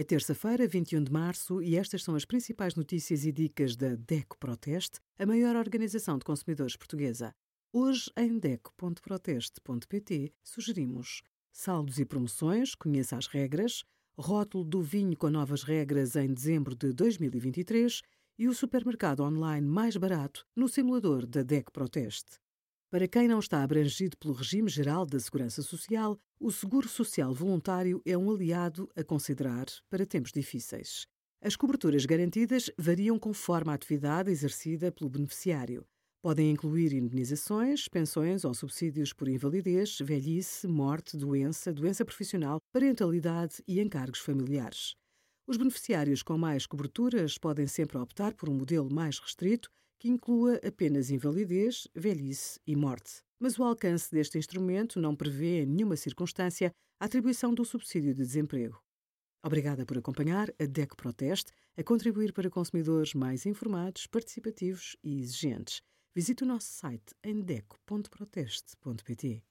É terça-feira, 21 de março, e estas são as principais notícias e dicas da DECO Proteste, a maior organização de consumidores portuguesa. Hoje, em DECO.proteste.pt, sugerimos saldos e promoções, conheça as regras, rótulo do vinho com novas regras em dezembro de 2023 e o supermercado online mais barato no simulador da DECO Proteste. Para quem não está abrangido pelo regime geral da Segurança Social, o Seguro Social Voluntário é um aliado a considerar para tempos difíceis. As coberturas garantidas variam conforme a atividade exercida pelo beneficiário. Podem incluir indenizações, pensões ou subsídios por invalidez, velhice, morte, doença, doença profissional, parentalidade e encargos familiares. Os beneficiários com mais coberturas podem sempre optar por um modelo mais restrito que inclua apenas invalidez, velhice e morte. Mas o alcance deste instrumento não prevê, em nenhuma circunstância, a atribuição do subsídio de desemprego. Obrigada por acompanhar a DECO Proteste a contribuir para consumidores mais informados, participativos e exigentes. Visite o nosso site em deco.proteste.pt.